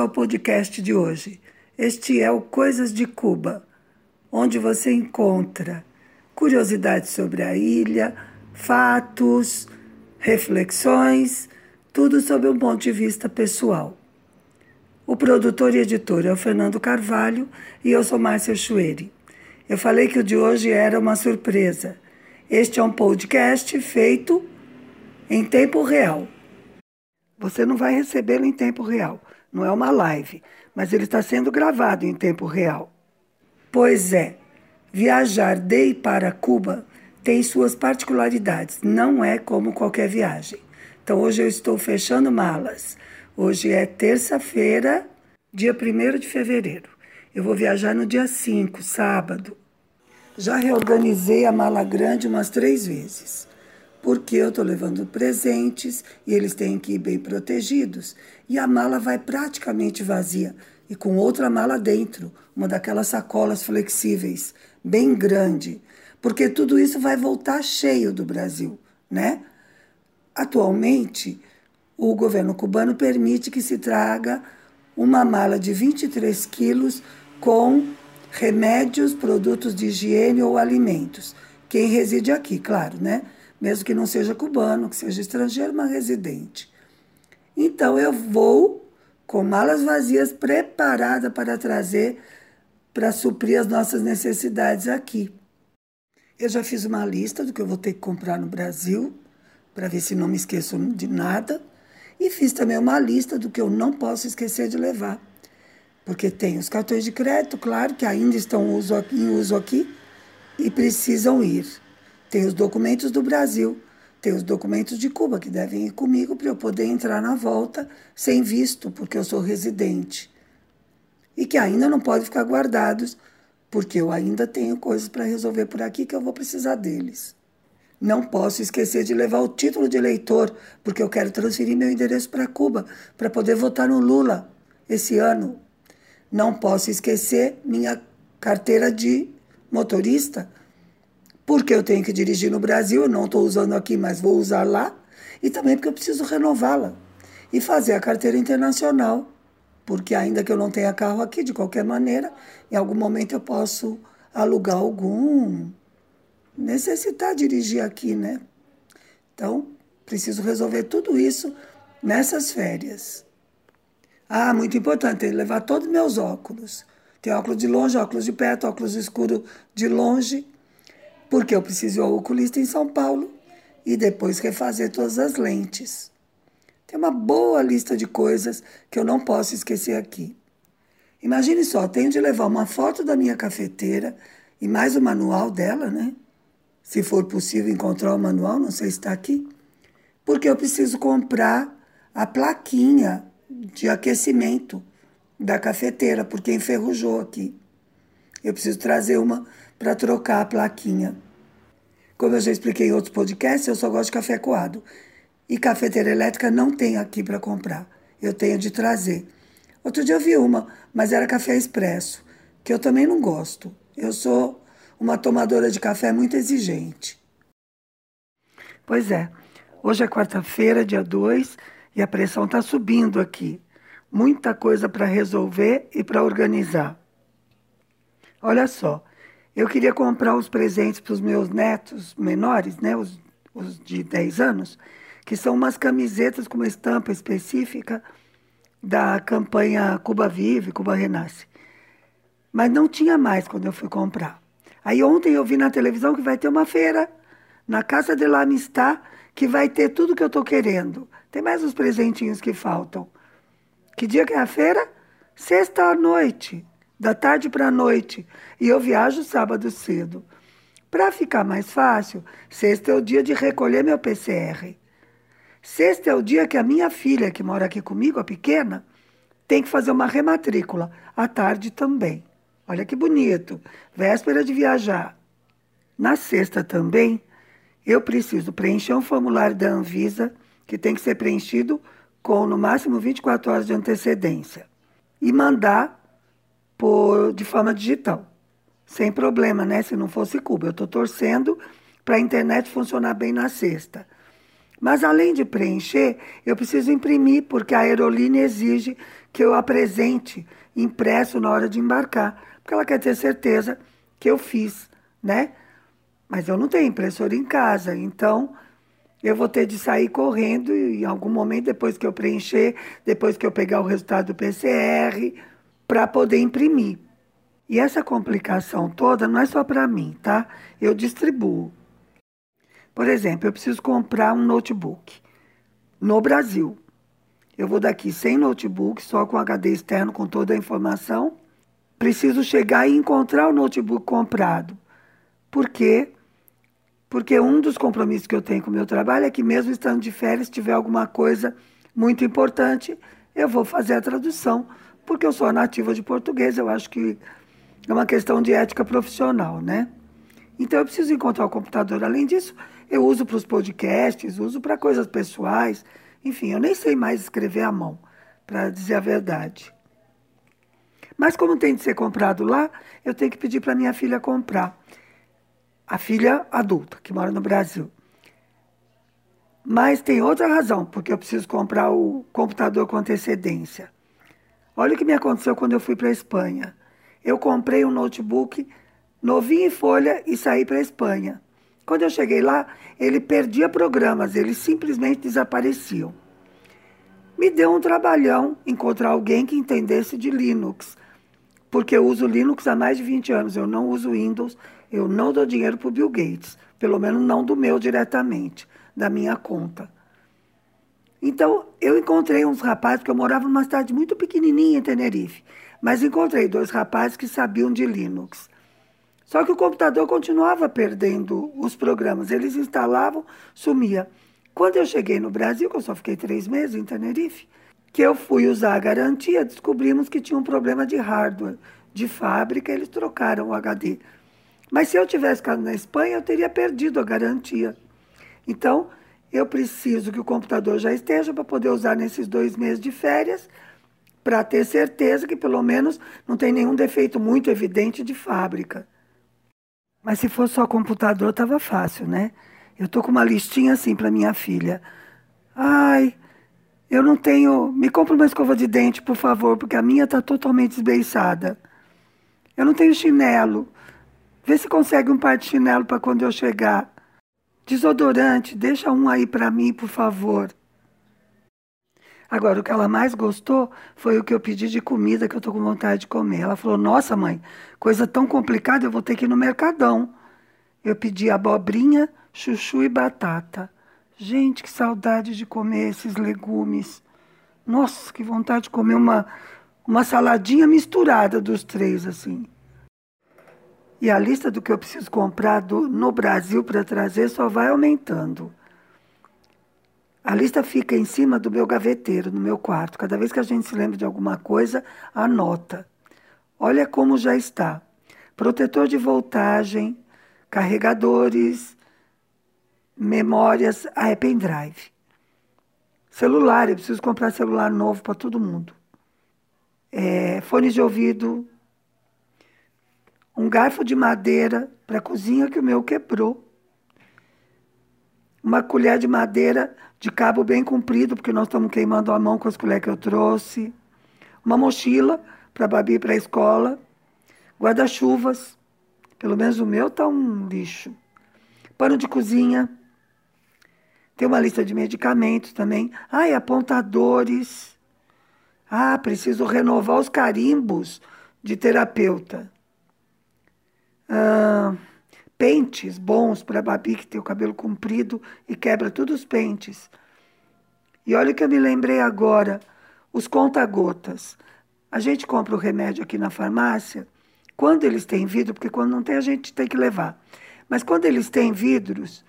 ao podcast de hoje. Este é o Coisas de Cuba, onde você encontra curiosidades sobre a ilha, fatos, reflexões, tudo sob um ponto de vista pessoal. O produtor e editor é o Fernando Carvalho e eu sou Márcia Chueri. Eu falei que o de hoje era uma surpresa. Este é um podcast feito em tempo real. Você não vai recebê-lo em tempo real, não é uma live, mas ele está sendo gravado em tempo real. Pois é, viajar de e para Cuba tem suas particularidades, não é como qualquer viagem. Então hoje eu estou fechando malas. Hoje é terça-feira, dia 1 de fevereiro. Eu vou viajar no dia 5, sábado. Já reorganizei a mala grande umas três vezes, porque eu estou levando presentes e eles têm que ir bem protegidos. E a mala vai praticamente vazia e com outra mala dentro, uma daquelas sacolas flexíveis, bem grande, porque tudo isso vai voltar cheio do Brasil, né? Atualmente, o governo cubano permite que se traga uma mala de 23 quilos com remédios, produtos de higiene ou alimentos. Quem reside aqui, claro, né? Mesmo que não seja cubano, que seja estrangeiro, mas residente. Então eu vou com malas vazias preparada para trazer para suprir as nossas necessidades aqui. Eu já fiz uma lista do que eu vou ter que comprar no Brasil, para ver se não me esqueço de nada. E fiz também uma lista do que eu não posso esquecer de levar. Porque tem os cartões de crédito, claro, que ainda estão em uso aqui, e precisam ir. Tem os documentos do Brasil, tem os documentos de Cuba que devem ir comigo para eu poder entrar na volta sem visto, porque eu sou residente. E que ainda não podem ficar guardados, porque eu ainda tenho coisas para resolver por aqui que eu vou precisar deles. Não posso esquecer de levar o título de eleitor, porque eu quero transferir meu endereço para Cuba, para poder votar no Lula esse ano. Não posso esquecer minha carteira de motorista, porque eu tenho que dirigir no Brasil, eu não estou usando aqui, mas vou usar lá, e também porque eu preciso renová-la e fazer a carteira internacional, porque ainda que eu não tenha carro aqui, de qualquer maneira, em algum momento eu posso alugar algum, necessitar dirigir aqui, né? Então, preciso resolver tudo isso nessas férias. Ah, muito importante, levar todos meus óculos. Tem óculos de longe, óculos de perto, óculos escuro de longe porque eu preciso ir ao oculista em São Paulo e depois refazer todas as lentes. Tem uma boa lista de coisas que eu não posso esquecer aqui. Imagine só, tenho de levar uma foto da minha cafeteira e mais o manual dela, né? Se for possível encontrar o manual, não sei se está aqui. Porque eu preciso comprar a plaquinha de aquecimento da cafeteira, porque enferrujou aqui. Eu preciso trazer uma para trocar a plaquinha. Como eu já expliquei em outros podcasts, eu só gosto de café coado. E cafeteira elétrica não tem aqui para comprar. Eu tenho de trazer. Outro dia eu vi uma, mas era café expresso, que eu também não gosto. Eu sou uma tomadora de café muito exigente. Pois é, hoje é quarta-feira, dia 2, e a pressão está subindo aqui. Muita coisa para resolver e para organizar. Olha só, eu queria comprar os presentes para os meus netos menores, né, os, os de 10 anos, que são umas camisetas com uma estampa específica da campanha Cuba Vive, Cuba Renasce. Mas não tinha mais quando eu fui comprar. Aí ontem eu vi na televisão que vai ter uma feira na Casa de la Amistad que vai ter tudo que eu estou querendo. Tem mais uns presentinhos que faltam. Que dia que é a feira? Sexta à noite da tarde para a noite, e eu viajo sábado cedo. Para ficar mais fácil, sexta é o dia de recolher meu PCR. Sexta é o dia que a minha filha, que mora aqui comigo, a pequena, tem que fazer uma rematrícula, à tarde também. Olha que bonito, véspera de viajar. Na sexta também, eu preciso preencher um formulário da Anvisa, que tem que ser preenchido com no máximo 24 horas de antecedência, e mandar por, de forma digital. Sem problema, né? Se não fosse Cuba. Eu estou torcendo para a internet funcionar bem na sexta. Mas além de preencher, eu preciso imprimir, porque a aerolínea exige que eu apresente impresso na hora de embarcar, porque ela quer ter certeza que eu fiz, né? Mas eu não tenho impressora em casa, então eu vou ter de sair correndo e, em algum momento, depois que eu preencher, depois que eu pegar o resultado do PCR, para poder imprimir. E essa complicação toda não é só para mim, tá? Eu distribuo. Por exemplo, eu preciso comprar um notebook no Brasil. Eu vou daqui sem notebook, só com HD externo, com toda a informação. Preciso chegar e encontrar o notebook comprado. Por quê? Porque um dos compromissos que eu tenho com o meu trabalho é que, mesmo estando de férias, se tiver alguma coisa muito importante, eu vou fazer a tradução, porque eu sou nativa de português. Eu acho que é uma questão de ética profissional, né? Então eu preciso encontrar o computador. Além disso, eu uso para os podcasts, uso para coisas pessoais. Enfim, eu nem sei mais escrever à mão, para dizer a verdade. Mas como tem de ser comprado lá, eu tenho que pedir para minha filha comprar a filha adulta, que mora no Brasil. Mas tem outra razão, porque eu preciso comprar o computador com antecedência. Olha o que me aconteceu quando eu fui para a Espanha. Eu comprei um notebook novinho em folha e saí para a Espanha. Quando eu cheguei lá, ele perdia programas, eles simplesmente desapareciam. Me deu um trabalhão encontrar alguém que entendesse de Linux, porque eu uso Linux há mais de 20 anos, eu não uso Windows eu não dou dinheiro para o Bill Gates, pelo menos não do meu diretamente, da minha conta. Então, eu encontrei uns rapazes, que eu morava numa cidade muito pequenininha em Tenerife, mas encontrei dois rapazes que sabiam de Linux. Só que o computador continuava perdendo os programas, eles instalavam, sumia. Quando eu cheguei no Brasil, que eu só fiquei três meses em Tenerife, que eu fui usar a garantia, descobrimos que tinha um problema de hardware, de fábrica, eles trocaram o HD mas se eu tivesse ficado na Espanha, eu teria perdido a garantia. Então, eu preciso que o computador já esteja para poder usar nesses dois meses de férias, para ter certeza que pelo menos não tem nenhum defeito muito evidente de fábrica. Mas se fosse só computador, estava fácil, né? Eu estou com uma listinha assim para minha filha. Ai, eu não tenho. Me compra uma escova de dente, por favor, porque a minha está totalmente esbeiçada. Eu não tenho chinelo. Vê se consegue um par de chinelo para quando eu chegar. Desodorante, deixa um aí para mim, por favor. Agora, o que ela mais gostou foi o que eu pedi de comida que eu tô com vontade de comer. Ela falou: Nossa, mãe, coisa tão complicada, eu vou ter que ir no Mercadão. Eu pedi abobrinha, chuchu e batata. Gente, que saudade de comer esses legumes. Nossa, que vontade de comer uma, uma saladinha misturada dos três, assim. E a lista do que eu preciso comprar do, no Brasil para trazer só vai aumentando. A lista fica em cima do meu gaveteiro, no meu quarto. Cada vez que a gente se lembra de alguma coisa, anota. Olha como já está: protetor de voltagem, carregadores, memórias, ah, é pendrive. Celular, eu preciso comprar celular novo para todo mundo. É, fones de ouvido, um garfo de madeira para a cozinha que o meu quebrou. Uma colher de madeira de cabo bem comprido, porque nós estamos queimando a mão com as colheres que eu trouxe. Uma mochila para Babi para a escola. Guarda-chuvas. Pelo menos o meu está um lixo. Pano de cozinha. Tem uma lista de medicamentos também. E apontadores. Ah, preciso renovar os carimbos de terapeuta pentes bons para Babi, que tem o cabelo comprido e quebra todos os pentes. E olha que eu me lembrei agora, os conta-gotas. A gente compra o remédio aqui na farmácia, quando eles têm vidro, porque quando não tem a gente tem que levar. Mas quando eles têm vidros,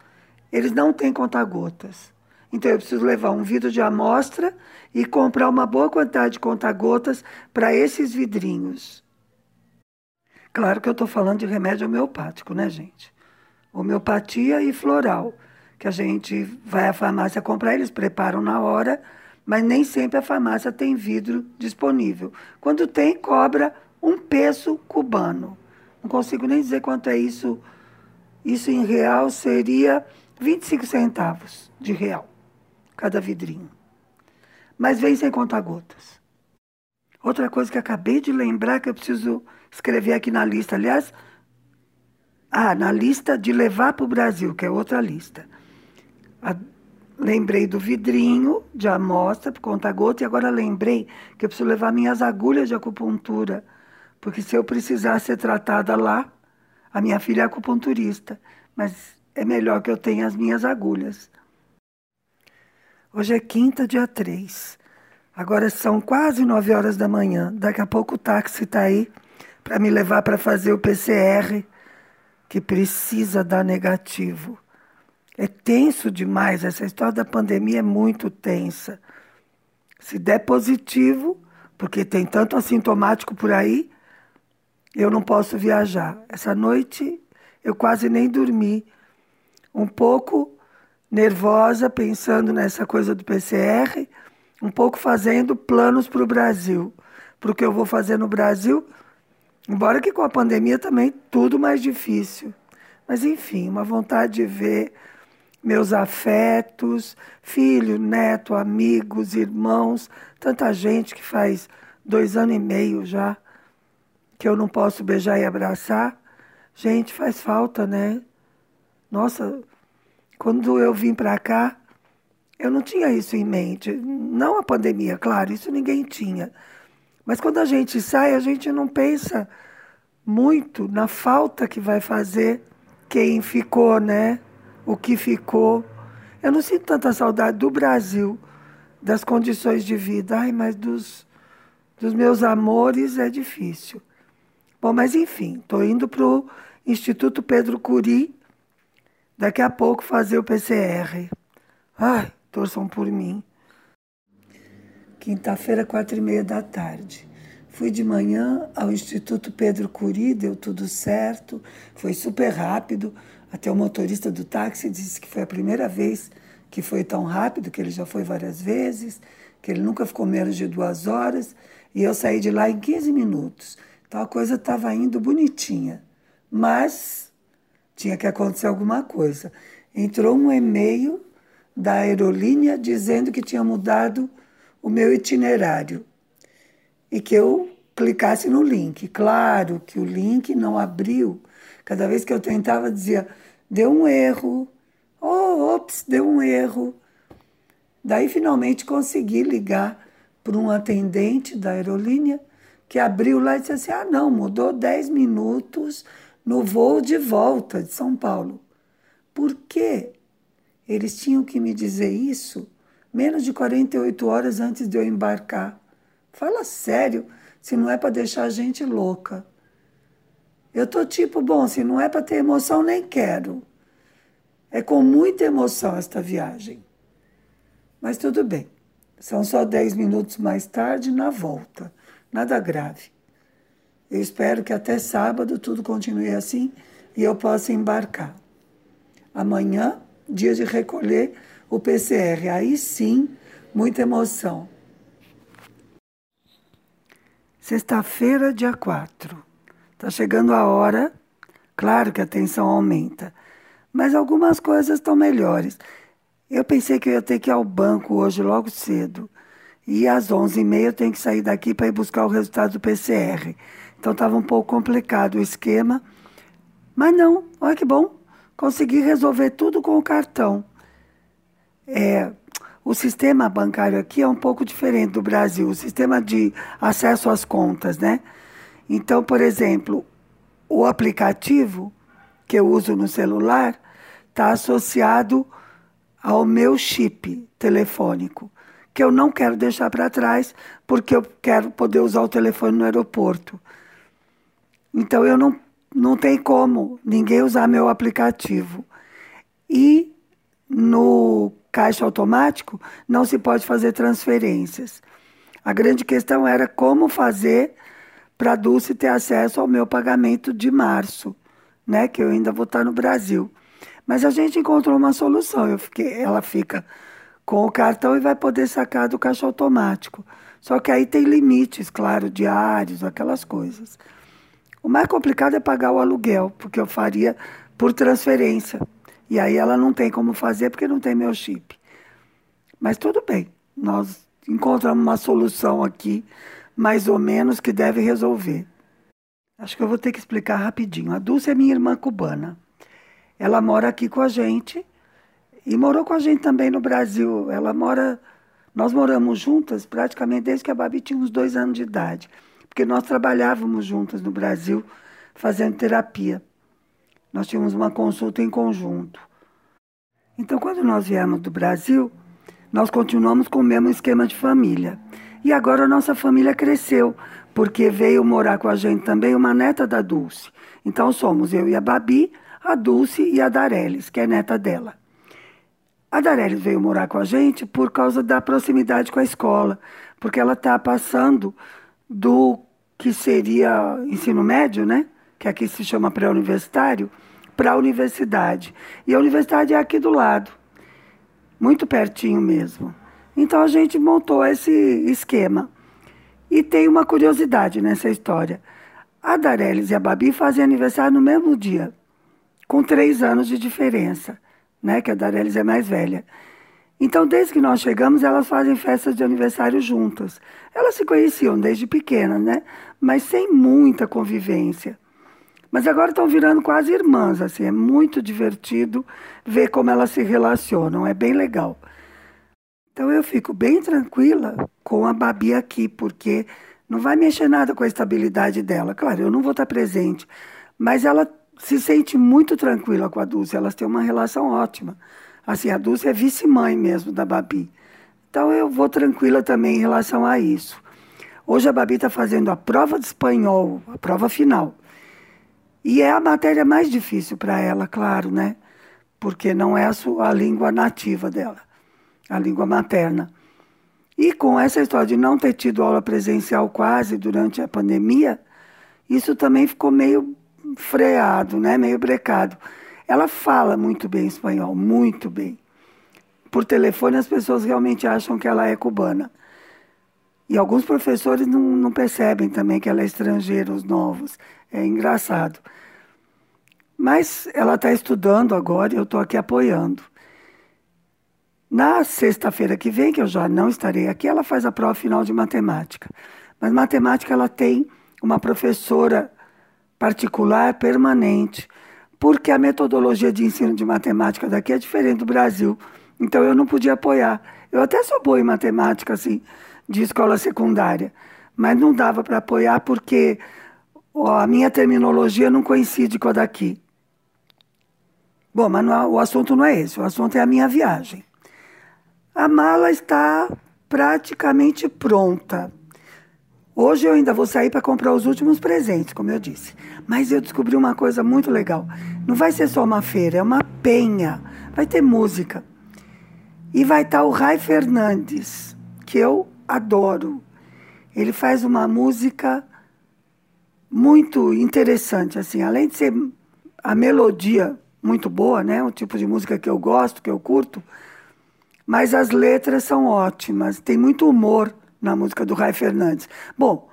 eles não têm conta-gotas. Então eu preciso levar um vidro de amostra e comprar uma boa quantidade de conta-gotas para esses vidrinhos. Claro que eu estou falando de remédio homeopático, né, gente? Homeopatia e floral, que a gente vai à farmácia comprar, eles preparam na hora, mas nem sempre a farmácia tem vidro disponível. Quando tem, cobra um peso cubano. Não consigo nem dizer quanto é isso. Isso em real seria 25 centavos de real. cada vidrinho. Mas vem sem contar gotas. Outra coisa que acabei de lembrar que eu preciso escrever aqui na lista, aliás, ah, na lista de levar para o Brasil, que é outra lista. A, lembrei do vidrinho de amostra para contar gota e agora lembrei que eu preciso levar minhas agulhas de acupuntura, porque se eu precisar ser tratada lá, a minha filha é acupunturista, mas é melhor que eu tenha as minhas agulhas. Hoje é quinta, dia 3. Agora são quase 9 horas da manhã. Daqui a pouco o táxi está aí para me levar para fazer o PCR, que precisa dar negativo. É tenso demais, essa história da pandemia é muito tensa. Se der positivo, porque tem tanto assintomático por aí, eu não posso viajar. Essa noite eu quase nem dormi. Um pouco nervosa, pensando nessa coisa do PCR, um pouco fazendo planos para o Brasil, para o que eu vou fazer no Brasil, embora que com a pandemia também tudo mais difícil. Mas enfim, uma vontade de ver meus afetos, filho, neto, amigos, irmãos, tanta gente que faz dois anos e meio já que eu não posso beijar e abraçar. Gente, faz falta, né? Nossa, quando eu vim para cá, eu não tinha isso em mente. Não a pandemia, claro, isso ninguém tinha. Mas quando a gente sai, a gente não pensa muito na falta que vai fazer quem ficou, né? O que ficou. Eu não sinto tanta saudade do Brasil, das condições de vida. Ai, mas dos, dos meus amores é difícil. Bom, mas enfim, estou indo para o Instituto Pedro Curi Daqui a pouco fazer o PCR. Ai, torçam por mim. Quinta-feira, quatro e meia da tarde. Fui de manhã ao Instituto Pedro Curi, deu tudo certo, foi super rápido. Até o motorista do táxi disse que foi a primeira vez que foi tão rápido, que ele já foi várias vezes, que ele nunca ficou menos de duas horas. E eu saí de lá em 15 minutos. Então a coisa estava indo bonitinha. Mas tinha que acontecer alguma coisa. Entrou um e-mail da aerolínea dizendo que tinha mudado o meu itinerário e que eu clicasse no link. Claro que o link não abriu. Cada vez que eu tentava, dizia: deu um erro. Oh, ops, deu um erro. Daí finalmente consegui ligar para um atendente da aerolínea que abriu lá e disse assim: ah, não, mudou 10 minutos no voo de volta de São Paulo. Por que eles tinham que me dizer isso menos de 48 horas antes de eu embarcar? Fala sério, se não é para deixar a gente louca. Eu tô tipo, bom, se não é para ter emoção, nem quero. É com muita emoção esta viagem. Mas tudo bem. São só 10 minutos mais tarde na volta. Nada grave. Eu espero que até sábado tudo continue assim e eu possa embarcar. Amanhã, dia de recolher o PCR. Aí sim, muita emoção. Sexta-feira, dia 4. Está chegando a hora. Claro que a tensão aumenta, mas algumas coisas estão melhores. Eu pensei que eu ia ter que ir ao banco hoje logo cedo. E às 11h30 eu tenho que sair daqui para ir buscar o resultado do PCR. Então estava um pouco complicado o esquema. Mas não, olha que bom. Consegui resolver tudo com o cartão. É, o sistema bancário aqui é um pouco diferente do Brasil, o sistema de acesso às contas, né? Então, por exemplo, o aplicativo que eu uso no celular está associado ao meu chip telefônico, que eu não quero deixar para trás, porque eu quero poder usar o telefone no aeroporto. Então eu não, não tem como ninguém usar meu aplicativo. E no caixa automático não se pode fazer transferências. A grande questão era como fazer para a Dulce ter acesso ao meu pagamento de março, né, que eu ainda vou estar no Brasil. Mas a gente encontrou uma solução. Eu fiquei, ela fica com o cartão e vai poder sacar do caixa automático. Só que aí tem limites, claro, diários, aquelas coisas. O mais complicado é pagar o aluguel, porque eu faria por transferência. E aí ela não tem como fazer porque não tem meu chip. Mas tudo bem, nós encontramos uma solução aqui, mais ou menos, que deve resolver. Acho que eu vou ter que explicar rapidinho. A Dulce é minha irmã cubana. Ela mora aqui com a gente e morou com a gente também no Brasil. Ela mora. Nós moramos juntas praticamente desde que a Babi tinha uns dois anos de idade, porque nós trabalhávamos juntas no Brasil fazendo terapia. Nós tínhamos uma consulta em conjunto. Então, quando nós viemos do Brasil, nós continuamos com o mesmo esquema de família. E agora a nossa família cresceu, porque veio morar com a gente também uma neta da Dulce. Então somos eu e a Babi, a Dulce e a Dareles, que é neta dela. A Dareles veio morar com a gente por causa da proximidade com a escola, porque ela está passando do que seria ensino médio, né? Que aqui se chama pré-universitário, para a universidade. E a universidade é aqui do lado muito pertinho mesmo. Então a gente montou esse esquema. E tem uma curiosidade nessa história. A Darelis e a Babi fazem aniversário no mesmo dia, com três anos de diferença, né? Que a Darelis é mais velha. Então, desde que nós chegamos, elas fazem festas de aniversário juntas. Elas se conheciam desde pequenas, né? Mas sem muita convivência. Mas agora estão virando quase irmãs, assim, é muito divertido ver como elas se relacionam, é bem legal. Então eu fico bem tranquila com a Babi aqui, porque não vai mexer nada com a estabilidade dela. Claro, eu não vou estar presente, mas ela se sente muito tranquila com a Dulce, elas têm uma relação ótima. Assim, a Dulce é vice-mãe mesmo da Babi. Então eu vou tranquila também em relação a isso. Hoje a Babi está fazendo a prova de espanhol, a prova final. E é a matéria mais difícil para ela, claro, né? Porque não é a, sua, a língua nativa dela, a língua materna. E com essa história de não ter tido aula presencial quase durante a pandemia, isso também ficou meio freado, né? meio brecado. Ela fala muito bem espanhol, muito bem. Por telefone, as pessoas realmente acham que ela é cubana. E alguns professores não, não percebem também que ela é estrangeira, os novos. É engraçado. Mas ela está estudando agora e eu estou aqui apoiando. Na sexta-feira que vem, que eu já não estarei aqui, ela faz a prova final de matemática. Mas matemática ela tem uma professora particular permanente, porque a metodologia de ensino de matemática daqui é diferente do Brasil. Então eu não podia apoiar. Eu até sou boa em matemática, assim, de escola secundária, mas não dava para apoiar porque a minha terminologia não coincide com a daqui. Bom, mas não, o assunto não é esse, o assunto é a minha viagem. A mala está praticamente pronta. Hoje eu ainda vou sair para comprar os últimos presentes, como eu disse. Mas eu descobri uma coisa muito legal. Não vai ser só uma feira, é uma penha. Vai ter música. E vai estar o Rai Fernandes, que eu adoro. Ele faz uma música muito interessante, assim, além de ser a melodia muito boa, né, o tipo de música que eu gosto, que eu curto, mas as letras são ótimas, tem muito humor na música do Rai Fernandes. Bom,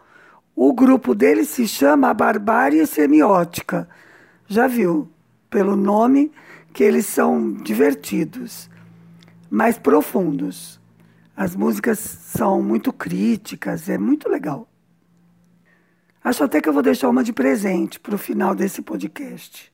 o grupo dele se chama A Barbárie Semiótica. Já viu pelo nome que eles são divertidos, mais profundos. As músicas são muito críticas, é muito legal. Acho até que eu vou deixar uma de presente para o final desse podcast.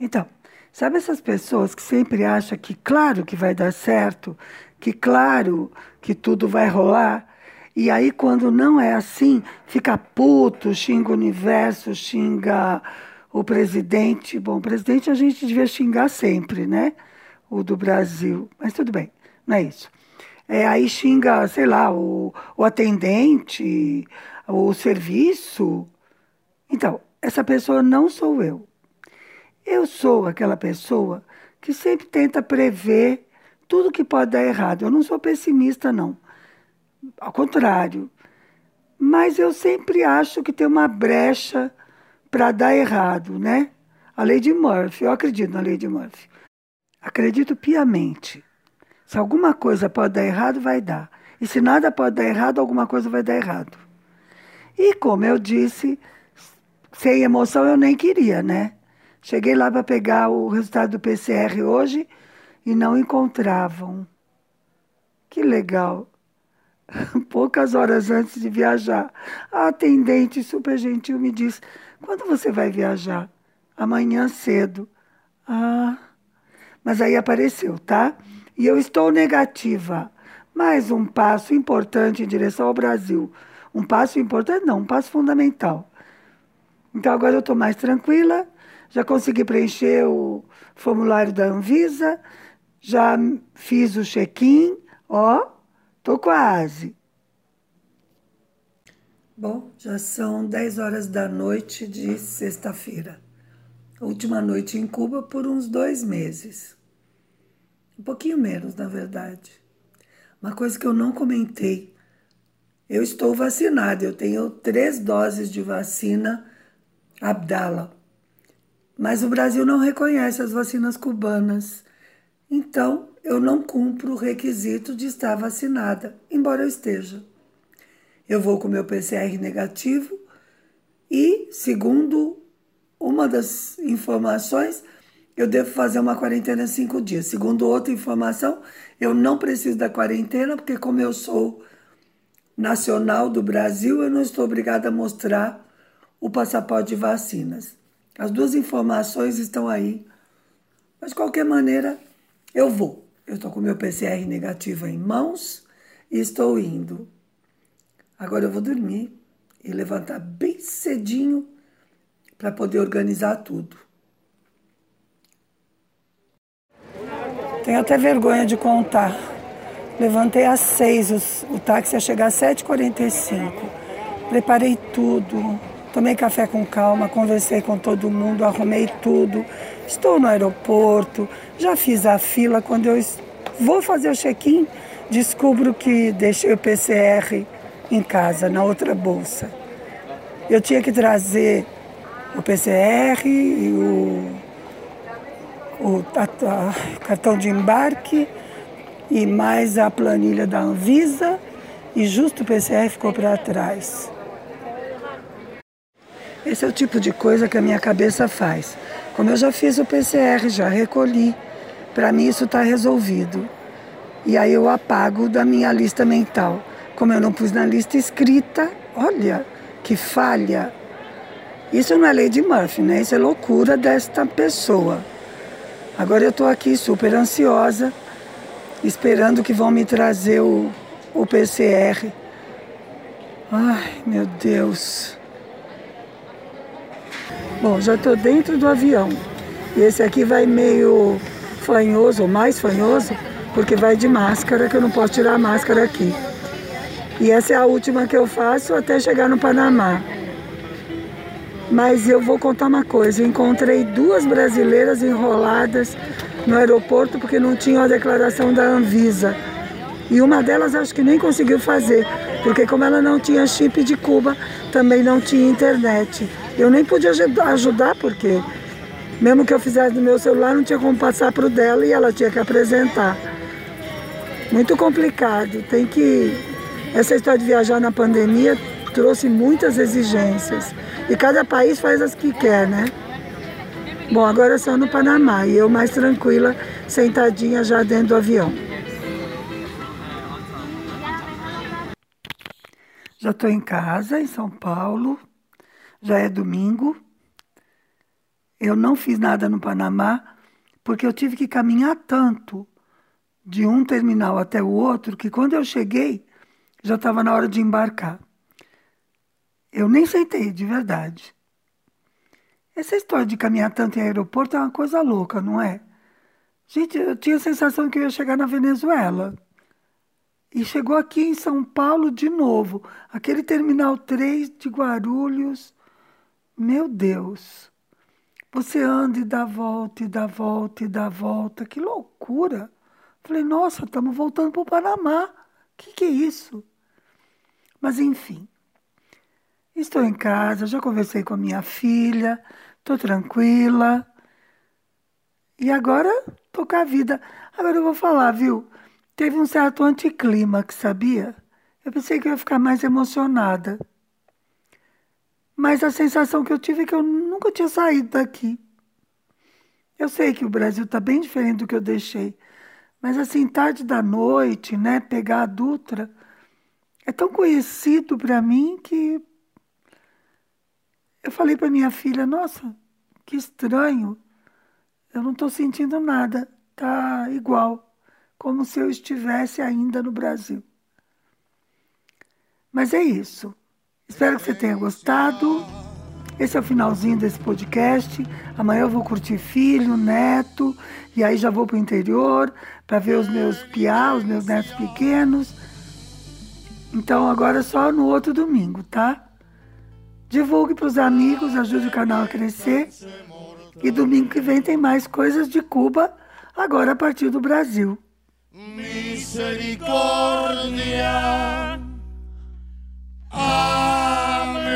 Então, sabe essas pessoas que sempre acham que claro que vai dar certo, que claro que tudo vai rolar, e aí quando não é assim, fica puto, xinga o universo, xinga o presidente. Bom, o presidente a gente devia xingar sempre, né? O do Brasil. Mas tudo bem, não é isso é, aí xinga, sei lá, o, o atendente, o serviço. Então, essa pessoa não sou eu. Eu sou aquela pessoa que sempre tenta prever tudo que pode dar errado. Eu não sou pessimista, não. Ao contrário. Mas eu sempre acho que tem uma brecha para dar errado, né? A lei de Murphy, eu acredito na lei de Murphy. Acredito piamente. Se alguma coisa pode dar errado, vai dar. E se nada pode dar errado, alguma coisa vai dar errado. E como eu disse, sem emoção eu nem queria, né? Cheguei lá para pegar o resultado do PCR hoje e não encontravam. Que legal! Poucas horas antes de viajar, a atendente super gentil me disse: Quando você vai viajar? Amanhã cedo. Ah, mas aí apareceu, tá? E eu estou negativa. Mais um passo importante em direção ao Brasil. Um passo importante, não, um passo fundamental. Então agora eu estou mais tranquila, já consegui preencher o formulário da Anvisa, já fiz o check-in, ó, tô quase. Bom, já são 10 horas da noite de sexta-feira. Última noite em Cuba por uns dois meses. Um pouquinho menos, na verdade. Uma coisa que eu não comentei. Eu estou vacinada, eu tenho três doses de vacina Abdala. Mas o Brasil não reconhece as vacinas cubanas. Então, eu não cumpro o requisito de estar vacinada, embora eu esteja. Eu vou com meu PCR negativo e, segundo uma das informações, eu devo fazer uma quarentena cinco dias. Segundo outra informação, eu não preciso da quarentena, porque, como eu sou nacional do Brasil, eu não estou obrigada a mostrar o passaporte de vacinas. As duas informações estão aí. Mas, de qualquer maneira, eu vou. Eu estou com meu PCR negativo em mãos e estou indo. Agora eu vou dormir e levantar bem cedinho para poder organizar tudo. Tenho até vergonha de contar. Levantei às seis, o táxi ia chegar às sete h Preparei tudo, tomei café com calma, conversei com todo mundo, arrumei tudo. Estou no aeroporto, já fiz a fila. Quando eu vou fazer o check-in, descubro que deixei o PCR em casa, na outra bolsa. Eu tinha que trazer o PCR e o o, a, a, cartão de embarque e mais a planilha da Anvisa e justo o PCR ficou para trás. Esse é o tipo de coisa que a minha cabeça faz. Como eu já fiz o PCR, já recolhi, para mim isso está resolvido. E aí eu apago da minha lista mental. Como eu não pus na lista escrita, olha que falha. Isso não é lei de Murphy, né? Isso é loucura desta pessoa. Agora eu estou aqui super ansiosa, esperando que vão me trazer o, o PCR. Ai, meu Deus. Bom, já estou dentro do avião. E esse aqui vai meio fanhoso, mais fanhoso, porque vai de máscara, que eu não posso tirar a máscara aqui. E essa é a última que eu faço até chegar no Panamá. Mas eu vou contar uma coisa: encontrei duas brasileiras enroladas no aeroporto porque não tinham a declaração da Anvisa. E uma delas acho que nem conseguiu fazer, porque como ela não tinha chip de Cuba, também não tinha internet. Eu nem podia ajudar porque mesmo que eu fizesse no meu celular, não tinha como passar para o dela e ela tinha que apresentar. Muito complicado. Tem que essa história de viajar na pandemia trouxe muitas exigências. E cada país faz as que quer, né? Bom, agora é só no Panamá e eu mais tranquila, sentadinha já dentro do avião. Já estou em casa, em São Paulo, já é domingo. Eu não fiz nada no Panamá porque eu tive que caminhar tanto de um terminal até o outro que quando eu cheguei já estava na hora de embarcar. Eu nem sentei, de verdade. Essa história de caminhar tanto em aeroporto é uma coisa louca, não é? Gente, eu tinha a sensação que eu ia chegar na Venezuela. E chegou aqui em São Paulo de novo. Aquele terminal 3 de Guarulhos. Meu Deus. Você anda e dá volta, e dá volta, e dá volta. Que loucura. Falei, nossa, estamos voltando para o Panamá. O que, que é isso? Mas enfim. Estou em casa, já conversei com a minha filha, estou tranquila. E agora tocar a vida. Agora eu vou falar, viu? Teve um certo anticlímax, sabia? Eu pensei que eu ia ficar mais emocionada. Mas a sensação que eu tive é que eu nunca tinha saído daqui. Eu sei que o Brasil está bem diferente do que eu deixei, Mas assim, tarde da noite, né, pegar a Dutra, é tão conhecido para mim que eu falei para minha filha, nossa, que estranho. Eu não estou sentindo nada, tá igual, como se eu estivesse ainda no Brasil. Mas é isso. Espero que você tenha gostado. Esse é o finalzinho desse podcast. Amanhã eu vou curtir filho, neto, e aí já vou para o interior para ver os meus piá, os meus netos pequenos. Então agora é só no outro domingo, tá? Divulgue para os amigos, ajude o canal a crescer. E domingo que vem tem mais coisas de Cuba, agora a partir do Brasil. Misericórdia. Amén.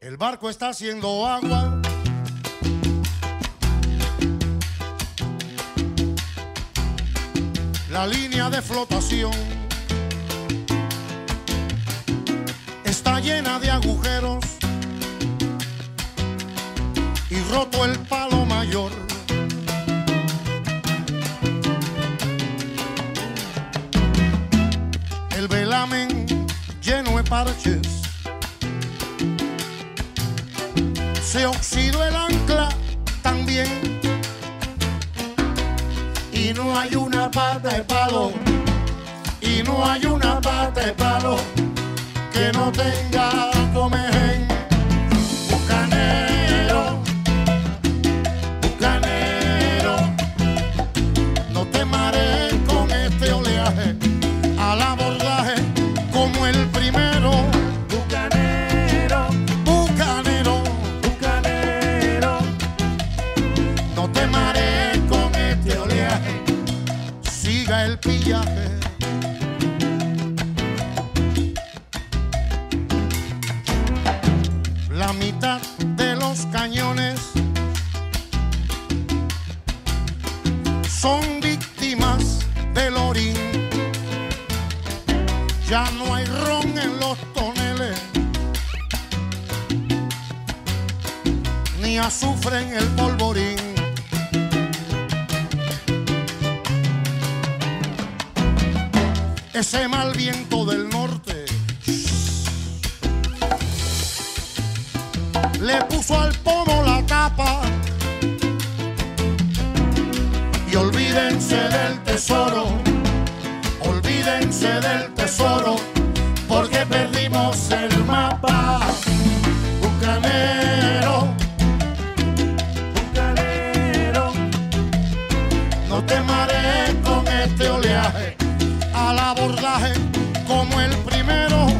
El barco está haciendo agua. La línea de flotación está llena de agujeros y roto el palo mayor. El velamen lleno de parches. Se oxidó el ancla Y no hay una pata de palo. Y no hay una pata de palo que no tenga comer. La mitad de los cañones son víctimas del orín. Ya no hay ron en los toneles, ni azufre en el polvorín. ese mal viento del puso al pomo la capa y olvídense del tesoro, olvídense del tesoro porque perdimos el mapa. Bucanero, bucanero, no te marees con este oleaje al abordaje como el primero.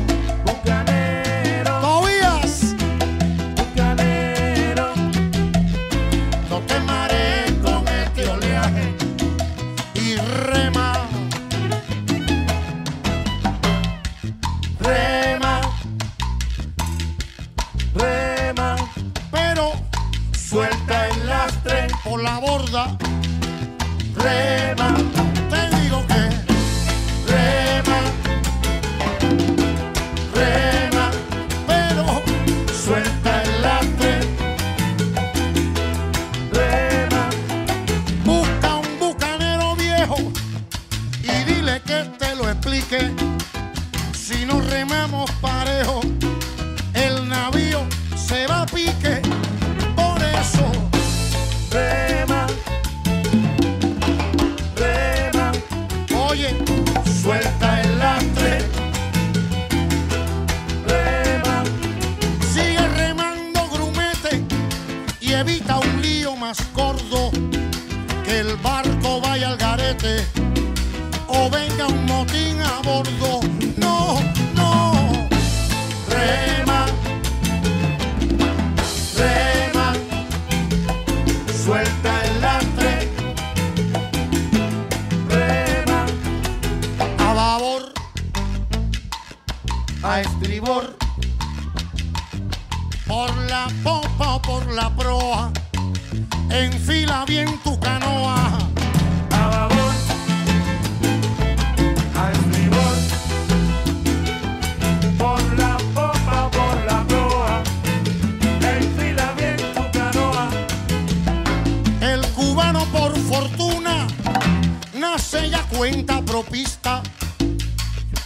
Motín a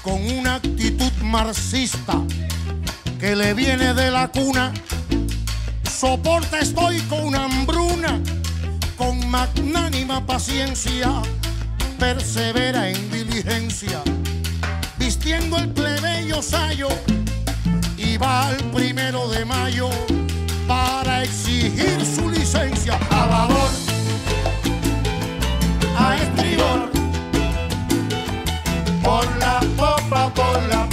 con una actitud marxista que le viene de la cuna. Soporta estoy con hambruna, con magnánima paciencia, persevera en diligencia, vistiendo el plebeyo sayo y va al primero de mayo para exigir su licencia. A valor, a estribor. Pop a bola.